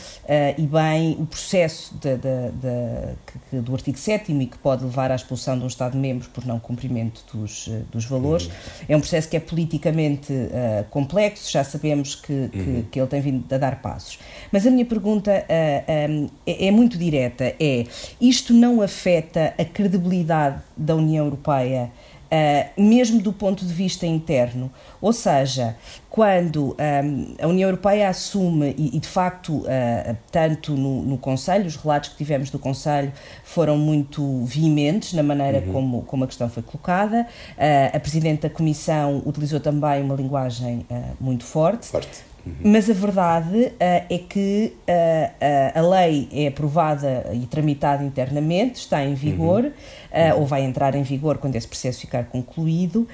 e bem, o processo de, de, de, que, do artigo 7 e que pode levar à expulsão de um Estado-membro por não cumprimento dos, dos valores. Uhum. É um processo que é politicamente uh, complexo, já sabemos que, uhum. que, que, ele tem vindo a dar passos. Mas a minha pergunta uh, eh, um, é, é muito direta: é isto não afeta a credibilidade da União Europeia? Uh, mesmo do ponto de vista interno. Ou seja, quando um, a União Europeia assume, e, e de facto, uh, tanto no, no, Conselho, os relatos que tivemos do Conselho foram muito veementes na maneira uhum. como, como a questão foi colocada. Uh, a Presidente da Comissão utilizou também uma linguagem muito forte. Forte. Uhum. Mas a verdade uh, é que uh, a lei é aprovada e tramitada internamente, está em vigor, uhum. uh, ou vai entrar em vigor quando esse processo ficar concluído,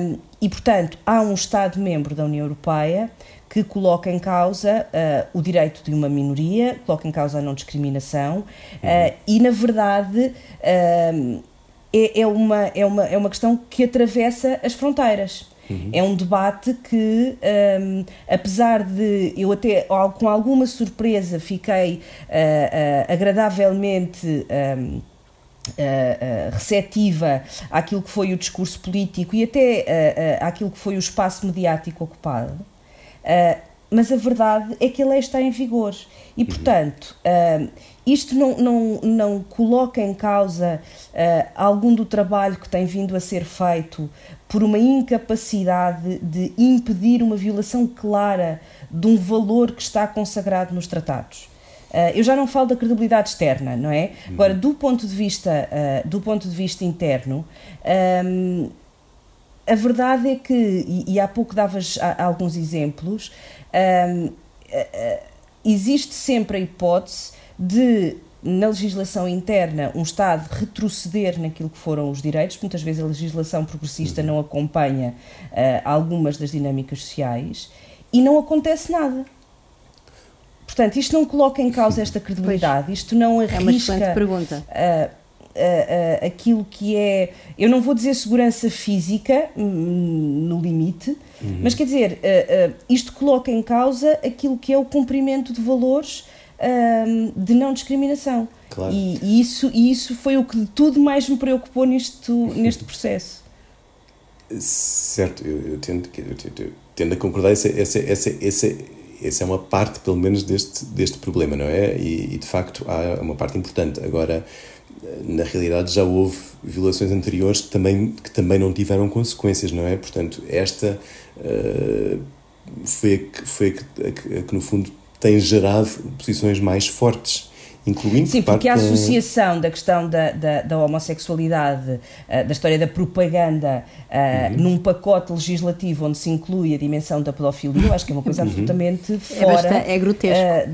um, e, portanto, há um Estado-membro da União Europeia que coloca em causa o direito de uma minoria, coloca em causa a não discriminação, uhum. e, na verdade, é, é, uma, é, uma, é uma questão que atravessa as fronteiras. Uhum. É um debate que, um, apesar de eu até com alguma surpresa fiquei uh, uh, agradavelmente. Um, Uh, uh, receptiva àquilo que foi o discurso político e até uh, àquilo que foi o espaço mediático ocupado, mas a verdade é que a lei está em vigor e, portanto, uh, isto não, não, não coloca em causa uh, algum do trabalho que tem vindo a ser feito por uma incapacidade de impedir uma violação clara de um valor que está consagrado nos tratados. Uh, eu já não falo da credibilidade externa, não é? Uhum. Agora, do ponto de vista, uh, do ponto de vista interno, um, a verdade é que, e, e há pouco davas alguns exemplos, um, existe sempre a hipótese de na legislação interna um Estado retroceder naquilo que foram os direitos, muitas vezes a legislação progressista não acompanha uh, algumas das dinâmicas sociais e não acontece nada. Portanto, isto não coloca em causa esta credibilidade, isto não arrisca. É uma excelente pergunta. Uh, uh, aquilo que é, eu não vou dizer segurança física, hum, no limite, uhum. mas quer dizer, uh, isto coloca em causa aquilo que é o cumprimento de valores hum, de não discriminação. Claro. E, e, isso, e isso foi o que tudo mais me preocupou nisto, neste processo. Certo, eu, eu, tendo, eu, eu tendo a concordar, essa, essa, essa, essa, essa é uma parte, pelo menos, deste, deste problema, não é? E, e de facto há uma parte importante. Agora, na realidade já houve violações anteriores que também, que também não tiveram consequências, não é? Portanto, esta uh, foi, a que, foi a que, a que, a que, no fundo, tem gerado posições mais fortes. Incluindo Sim, porque a associação da questão da, da, da homossexualidade, uh, da história da propaganda, uh, uhum. num pacote legislativo onde se inclui a dimensão da pedofilia, eu acho que é uma coisa uhum. absolutamente fora. É, bastante, é grotesco.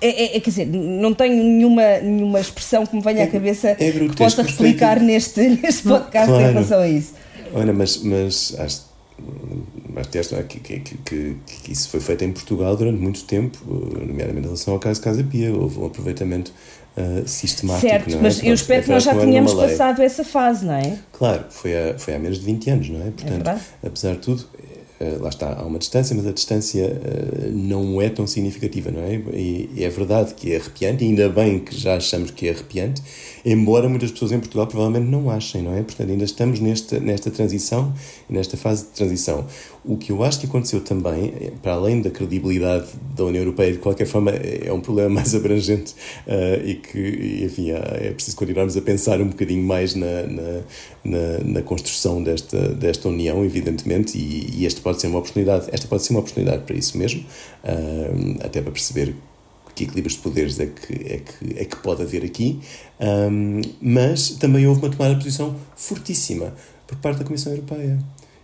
É, é, é, quer dizer, não tenho nenhuma, nenhuma expressão que me venha à é, cabeça é que possa explicar neste, neste podcast claro. em relação a isso. Olha, mas, mas acho, acho que, que, que, que, isso foi feito em Portugal durante muito tempo, nomeadamente em relação ao caso Casa Pia. Houve um aproveitamento uh, sistemático. Certo, é? mas Pronto, eu espero que nós já tenhamos passado essa fase, não é? Claro, foi há, foi há menos de 20 anos, não é? Portanto, apesar de tudo, lá está, há uma distância, mas a distância uh, não é tão significativa, não é? E, é verdade que é arrepiante, ainda bem que já achamos que é arrepiante, embora muitas pessoas em Portugal provavelmente não achem, não é? Portanto, ainda estamos nesta, nesta transição, nesta fase de transição. O que eu acho que aconteceu também, para além da credibilidade da União Europeia, de qualquer forma, é um problema mais abrangente uh, e que, enfim, é preciso continuarmos a pensar um bocadinho mais na, na, na, na construção desta, desta União, evidentemente, e, e esta pode ser uma oportunidade, esta pode ser uma oportunidade para isso mesmo, uh, até para perceber que equilíbrios de poderes é que, é que, é que pode haver aqui, um, mas também houve uma tomada de posição fortíssima por parte da Comissão Europeia.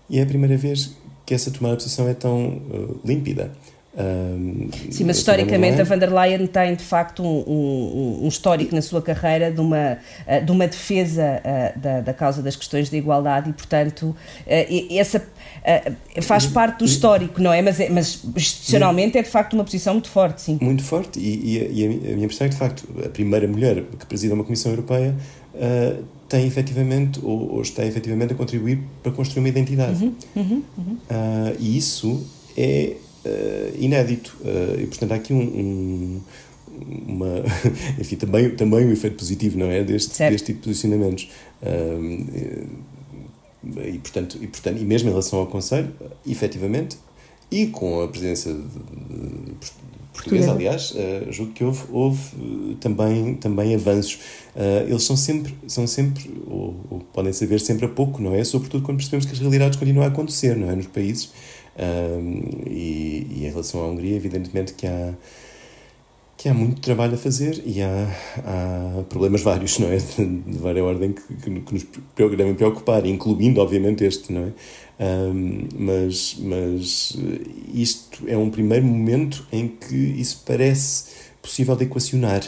E é a primeira vez que essa tomada de posição é tão uh, límpida. Um, Sim, mas historicamente a van der Leyen tem de facto um, um, um histórico na sua carreira de uma, uh, de uma defesa uh, da, da causa das questões de igualdade e, portanto, uh, essa faz parte do histórico, não é? Mas, é, mas institucionalmente é de facto uma posição muito forte, sim. Muito forte, e, e, a, e a, minha impressão é que de facto a primeira mulher que presida uma Comissão Europeia tem efetivamente, ou, ou, está efetivamente a contribuir para construir uma identidade. Uhum, uhum, uhum. e isso é uh, inédito. Uh, e, portanto, há aqui um, um uma, enfim, também, também um efeito positivo, não é? Deste, deste tipo de posicionamentos. Uh, e, portanto, e, portanto, e mesmo em relação ao Conselho, efetivamente, e com a presença de, de, portuguesa, aliás, uh, julgo que houve, houve também, também avanços. Uh, eles são sempre, são sempre ou, ou, podem saber sempre a pouco, não é? Sobretudo quando percebemos que as realidades continuam a acontecer, não é? Nos países um, e, e, em relação à Hungria, evidentemente que há, que há muito trabalho a fazer e há, há problemas vários, não é? De, várias ordem que, que, que, nos devem preocupar, incluindo, obviamente, este, não é? Um, mas, mas isto é um primeiro momento em que isso parece possível de equacionar.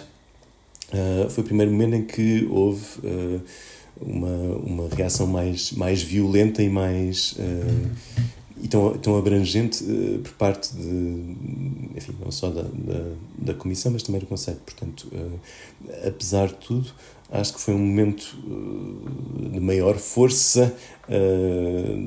Uh, foi o primeiro momento em que houve uh, uma, uma reação mais, mais violenta e mais. Uh, e tão, tão abrangente uh, por parte de, enfim, não só da, da, da, Comissão, mas também do Conselho. Portanto, uh, apesar de tudo, acho que foi um momento uh, de maior força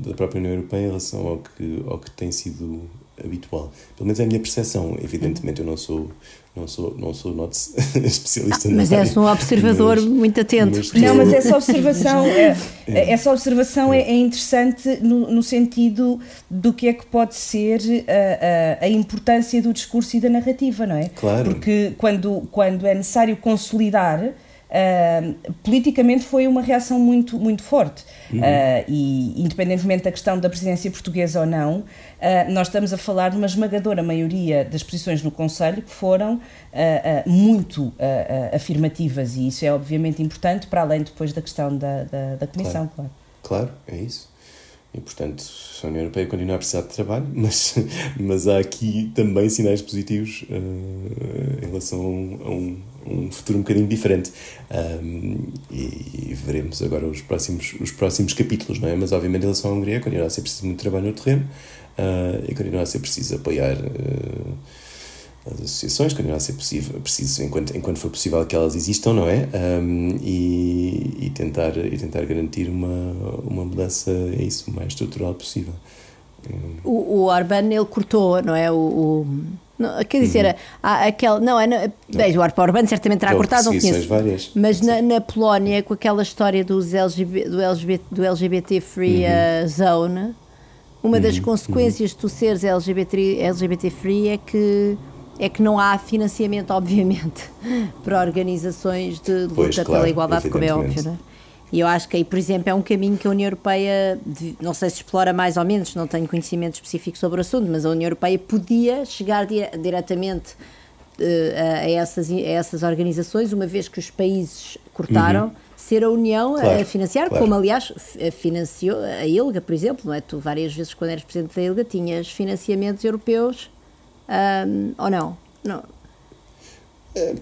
da própria União Europeia em relação ao que, ao que tem sido habitual. Pelo menos é a minha percepção. Evidentemente, eu não sou não sou, não sou not especialista ah, Mas és um observador mas, muito atento. Mas não, mas essa observação, é, é. essa observação é, é interessante no, no, sentido do que é que pode ser a, a, a, importância do discurso e da narrativa, não é? Claro. Porque quando, quando é necessário consolidar Uh, politicamente foi uma reação muito, muito forte. Uhum. Uh, e, independentemente da questão da presidência portuguesa ou não, uh, nós estamos a falar de uma esmagadora maioria das posições no Conselho que foram muito afirmativas, e isso é obviamente importante, para além depois da questão da, da, da Comissão, claro. claro. Claro, é isso. E, portanto, a União Europeia continua a precisar de trabalho, mas, mas há aqui também sinais positivos uh, em relação a um, um, futuro um bocadinho diferente. Um, e, e, veremos agora os próximos, os próximos capítulos, não é? Mas, obviamente, em relação à Hungria, continua a ser preciso muito trabalho no terreno uh, e continua a ser preciso apoiar. Uh, as associações, continua a ser possível, preciso, enquanto, enquanto for possível que elas existam, não é? Um, e, e, tentar, e tentar garantir uma, uma mudança, é isso, o mais estrutural possível. O, o Orban, ele cortou, não é? O, o não, quer dizer, uhum. há aquele. Não, é, não, bem, o Orban certamente terá cortado, não conheço. Várias. Mas na, na, Polónia, com aquela história dos LGBT, do, LGBT, do LGBT Free uhum. uh, Zone, uma uhum. das consequências de tu seres LGBT, LGBT Free é que é que não há financiamento, obviamente, para organizações de luta pois, claro, pela igualdade, como é óbvio. Não é? E eu acho que aí, por exemplo, é um caminho que a União Europeia, não sei se explora mais ou menos, não tenho conhecimento específico sobre o assunto, mas a União Europeia podia chegar dire diretamente uh, a, essas, a essas organizações, uma vez que os países cortaram. Uhum. Ser a União claro, a financiar, claro. como aliás financiou a ILGA, por exemplo, não é? Tu várias vezes, quando eras presidente da ILGA, tinhas financiamentos europeus um, ou não? Não. É,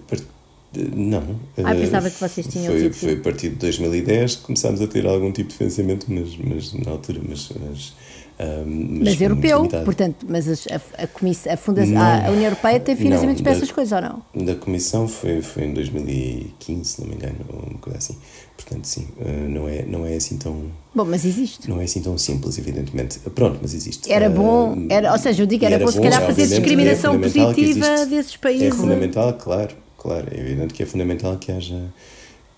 não. Ah, pensava que vocês tinham foi. Foi a partir de 2010 que começámos a ter algum tipo de financiamento, mas, mas na altura, mas, mas Um, mas, mas europeu, portanto, mas a, a, comissão, a, fundação, a União Europeia tem financiamentos para essas coisas ou não? Da Comissão foi, foi em 2015, se não me engano, ou uma coisa assim. Portanto, sim, uh, não é, não é assim tão. Bom, mas existe. Não é assim tão simples, evidentemente. Pronto, mas existe. Era bom, era, ou seja, eu digo, era, era bom se calhar fazer discriminação é positiva desses países. É fundamental, claro, claro. É evidente que é fundamental que haja,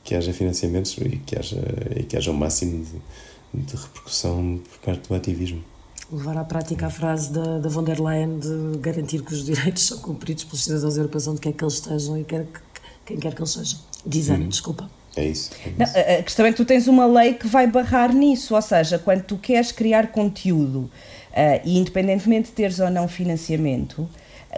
que haja financiamentos e que haja, e que haja o máximo de, de repercussão por parte do ativismo levar à prática a frase da, da von der Leyen de garantir que os direitos são cumpridos pelos cidadãos europeus onde quer que eles estejam e quer que, quem quer que eles sejam. Diz Ana, uhum. desculpa. É isso. É isso. Não, a questão é que tu tens uma lei que vai barrar nisso, ou seja, quando tu queres criar conteúdo uh, e independentemente de teres ou não financiamento,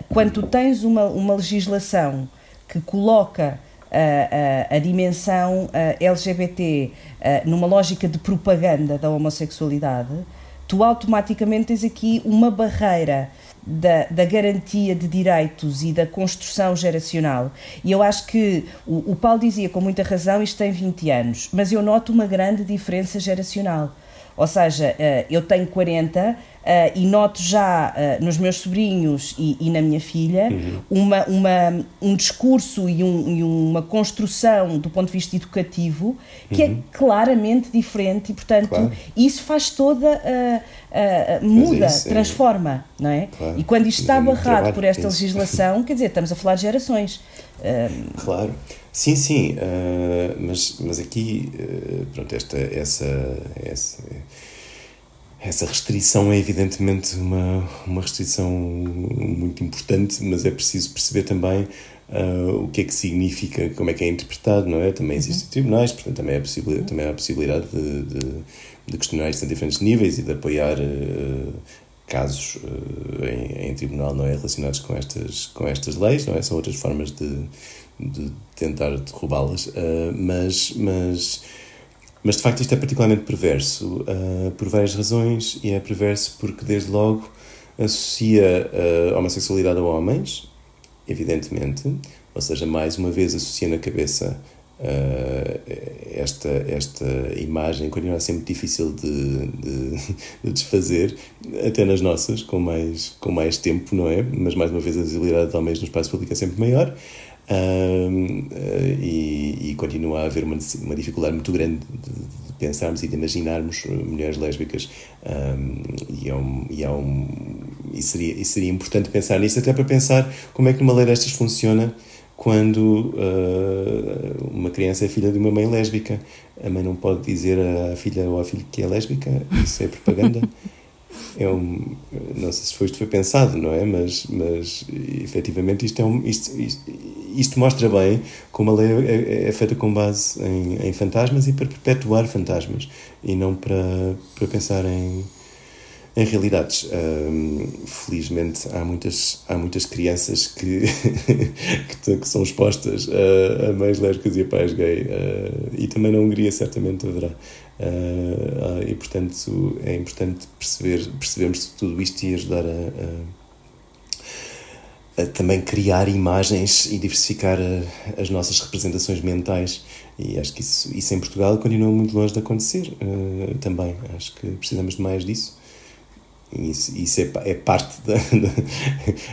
quando tu tens uma, uma legislação que coloca uh, uh, a dimensão LGBT numa lógica de propaganda da homossexualidade, tu automaticamente tens aqui uma barreira da, da, garantia de direitos e da construção geracional. E eu acho que o, o Paulo dizia com muita razão, isto tem 20 anos, mas eu noto uma grande diferença geracional. Ou seja, eh, eu tenho 40 Uh, e noto já uh, nos meus sobrinhos e, e na minha filha uhum. uma, uma, um discurso e, um, e, uma construção do ponto de vista educativo que é uhum. é claramente diferente e, portanto, claro. isso faz toda a. Uh, muda, é isso, transforma, é... não é? Claro. E quando isto está abarrado por esta legislação, quer dizer, estamos a falar de gerações. Claro. Sim, sim, mas, mas aqui, pronto, esta, essa, essa essa restrição é evidentemente uma, uma restrição muito importante, mas é preciso perceber também uh, o que é que significa, como é que é interpretado, não é? Também existem uhum. tribunais, portanto também, é possível, também há a possibilidade de, de, de questionar isto a diferentes níveis e de apoiar uh, casos uh, em, em, tribunal não é relacionados com estas com estas leis, não é? São outras formas de, de tentar derrubá-las, mas mas mas de facto isto é particularmente perverso uh, por várias razões e é perverso porque desde logo associa a homossexualidade a homens, evidentemente, ou seja, mais uma vez associa na cabeça uh, esta, esta imagem continua a ser muito difícil de, de, de, desfazer, até nas nossas, com mais, com mais tempo, não é? Mas mais uma vez a visibilidade de homens no espaço público é sempre maior. Um, e, e, continua a haver uma, uma dificuldade muito grande de, de pensarmos e de imaginarmos mulheres lésbicas um, e, é um, e, é um, e, seria, e seria importante pensar nisso até para pensar como é que numa lei destas funciona quando uh, uma criança é filha de uma mãe lésbica a mãe não pode dizer à filha ou à filha que é lésbica isso é propaganda é um, não sei se foi, isto foi pensado, não é? Mas, mas efetivamente isto, é um, isto, isto, isto mostra bem como a lei é, é feita com base em, em, fantasmas e para perpetuar fantasmas e não para, para pensar em, em realidades. Um, felizmente há muitas, há muitas crianças que, que, são expostas a, a mães lésbicas e a pais gay uh, e também na Hungria certamente haverá. Uh, e portanto é importante perceber, percebermos tudo isto e ajudar a, a, a também criar imagens e diversificar as nossas representações mentais e acho que isso, isso em Portugal continua muito longe de acontecer uh, também, acho que precisamos de mais disso isso, é, é, parte da,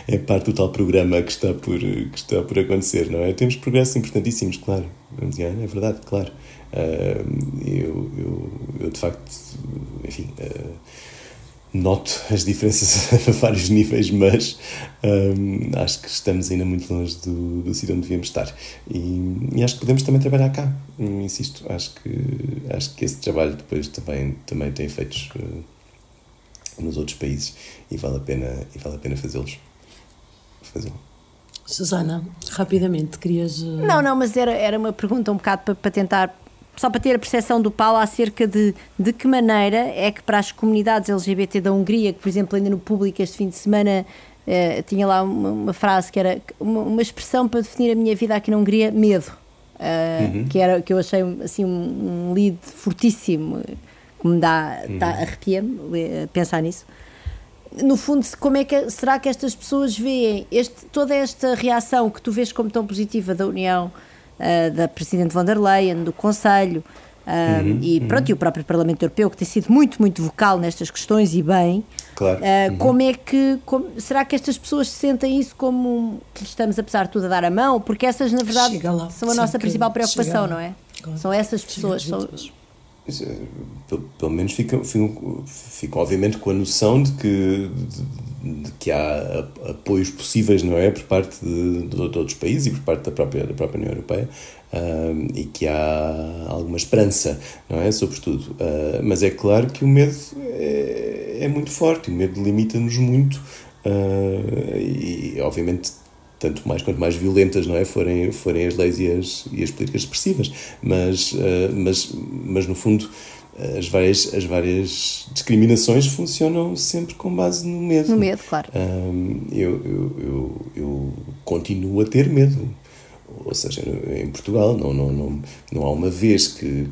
é parte do tal programa que está por que está por acontecer não é temos progressos importantíssimos claro é verdade claro Uh, eu, eu, eu, de facto, enfim, uh, noto as diferenças a vários níveis, mas um, acho que estamos ainda muito longe do, do sítio onde devíamos estar. E, e, acho que podemos também trabalhar cá, insisto. Acho que, acho que esse trabalho depois também, também tem efeitos uh, nos outros países e vale a pena, e vale a pena fazê-los. Fazê-lo. Susana, rapidamente, querias. Não, não, mas era, era uma pergunta um bocado para, para tentar só para ter a percepção do Paulo acerca de de que maneira é que para as comunidades LGBT da Hungria, que por exemplo ainda no público este fim de semana eh, tinha lá uma, uma, frase que era uma, uma, expressão para definir a minha vida aqui na Hungria, medo, uh, uhum. que, era, que eu achei assim um, um lead fortíssimo, que me dá, uhum. dá arrepia-me pensar nisso. No fundo, como é que será que estas pessoas veem este, toda esta reação que tu vês como tão positiva da União uh, da Presidente von der Leyen, do Conselho, Uh, Uhum, e pronto, e o próprio Parlamento Europeu, que tem sido muito, muito vocal nestas questões e bem. Claro. Uh, Uhum. Como é que. como- será que estas pessoas sentem isso como que lhes estamos, apesar de tudo, a dar a mão? Porque essas, na verdade, lá. são a nossa que principal preocupação, não é? Claro. São essas pessoas. São, eh, Pelo, pelo menos ficam, ficam, ficam, obviamente, com a noção de que, de, de que há apoios possíveis, não é? Por parte de, de outros países e por parte da própria, da própria União Europeia ahm, e que há alguma esperança, não é? Sobretudo. Ah, mas é claro que o medo é, é muito forte, o medo limita-nos muito ah, e, obviamente, tanto mais quanto mais violentas não é forem forem as leis e as, e as políticas expressivas. Mas eh, mas mas no fundo as várias as várias discriminações funcionam sempre com base no medo. No medo, claro. Ahm, eu, eu, eu, eu continuo a ter medo. Ou seja em Portugal não não não, não há uma vez que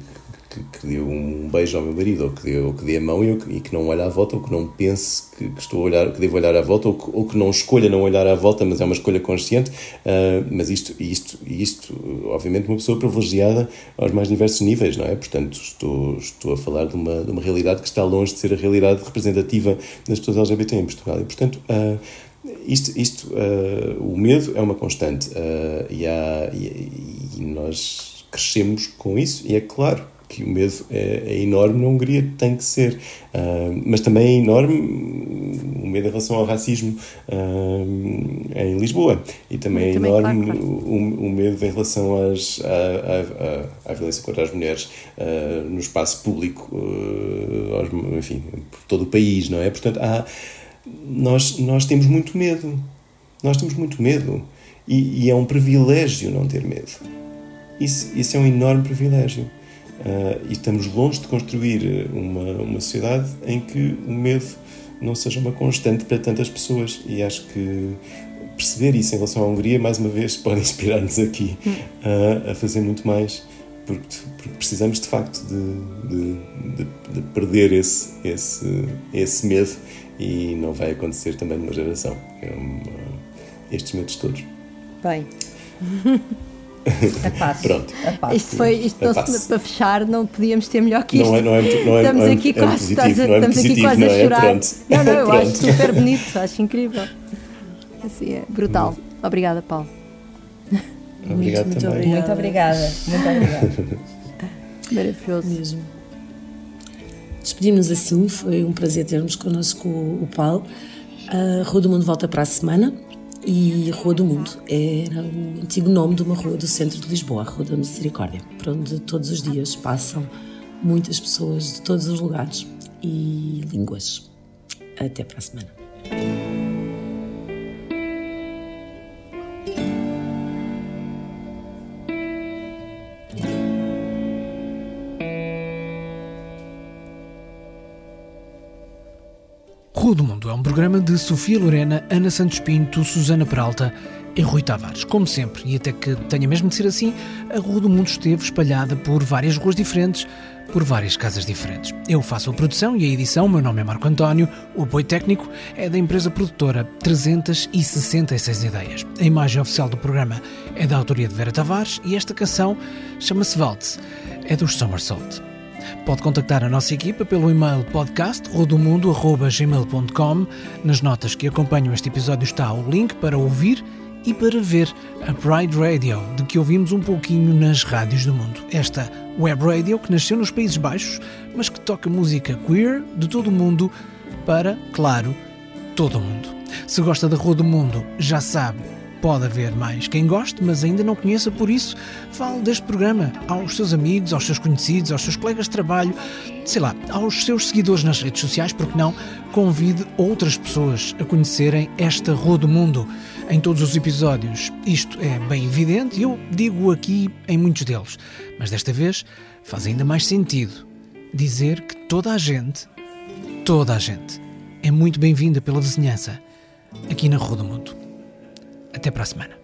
que, que dê um beijo ao meu marido ou que dê, ou que dê a mão e, eu, e que não olhe à volta ou que não pense que, que estou a olhar que devo olhar à volta ou que, ou que não escolha não olhar à volta mas é uma escolha consciente. Ah, mas isto isto isto obviamente uma pessoa privilegiada aos mais diversos níveis não é? Portanto estou estou a falar de uma de uma realidade que está longe de ser a realidade representativa das pessoas LGBT em Portugal. E portanto ah, isto, isto ah, o medo é uma constante ah, e, há, e, e nós crescemos com isso e é claro que o medo é, é enorme na Hungria, tem que ser. Ah, mas também é enorme o medo em relação ao racismo ah, em Lisboa. E também é Também, enorme claro, claro. O, o medo em relação às, à, à, à, à violência contra as mulheres ah, no espaço público, aos- enfim, por todo o país, não é? Portanto, há, nós, nós temos muito medo. Nós temos muito medo. E, e é um privilégio não ter medo. Isso, isso é um enorme privilégio. Ah, e estamos longe de construir uma, uma sociedade em que o medo não seja uma constante para tantas pessoas. E acho que perceber isso em relação à Hungria, mais uma vez, pode inspirar-nos aqui ah, a fazer muito mais. Porque, porque precisamos de facto de, de, de, de perder esse, esse, esse medo e não vai acontecer também numa geração. É uma- estes medos todos. Bem, A passo. Pronto. A passo. isto foi, isto É não para fechar, não podíamos ter melhor que isto. Não é, não é, muito- não é, estamos não é, aqui é quase, positivo, estás é estamos aqui positivo, quase não a é? chorar. Pronto. Não, não, eu acho super bonito, acho incrível. Assim, é brutal. Obrigada, Paulo. Obrigado muito também. Muito obrigada. Muito obrigada. Maravilhoso. mesmo. Despedimos assim, foi um prazer termos connosco o, o Paulo. A Rua do Mundo volta para a semana e Rua do Mundo era o antigo nome de uma rua do centro de Lisboa, a Rua da Misericórdia, por onde todos os dias passam muitas pessoas de todos os lugares e línguas. Até para a semana. Mundo é um programa de Sofia Lorena, Ana Santos Pinto, Susana Peralta e Rui Tavares. Como sempre, e até que tenha mesmo de ser assim, a Rua do Mundo esteve espalhada por várias ruas diferentes, por várias casas diferentes. Eu faço a produção e a edição, meu nome é Marco António, o apoio técnico é da empresa produtora 366 Ideias. A imagem oficial do programa é da autoria de Vera Tavares e esta canção chama-se Waltz, é dos Somersault. Pode contactar a nossa equipa pelo e-mail podcast.rodomundo.gmail.com. Nas notas que acompanham este episódio está o link para ouvir e para ver a Pride Radio, de que ouvimos um pouquinho nas rádios do mundo. Esta web radio que nasceu nos Países Baixos, mas que toca música queer de todo o mundo para, claro, todo o mundo. Se gosta da Rua do Mundo, já sabe, pode haver mais quem goste, mas ainda não conheça, por isso, fale deste programa aos seus amigos, aos seus conhecidos, aos seus colegas de trabalho, sei lá, aos seus seguidores nas redes sociais, porque não, convide outras pessoas a conhecerem esta Rua do Mundo. Em todos os episódios, isto é bem evidente e eu digo aqui em muitos deles, mas desta vez faz ainda mais sentido dizer que toda a gente, toda a gente, é muito bem-vinda pela vizinhança aqui na Rua do Mundo. Até para a semana.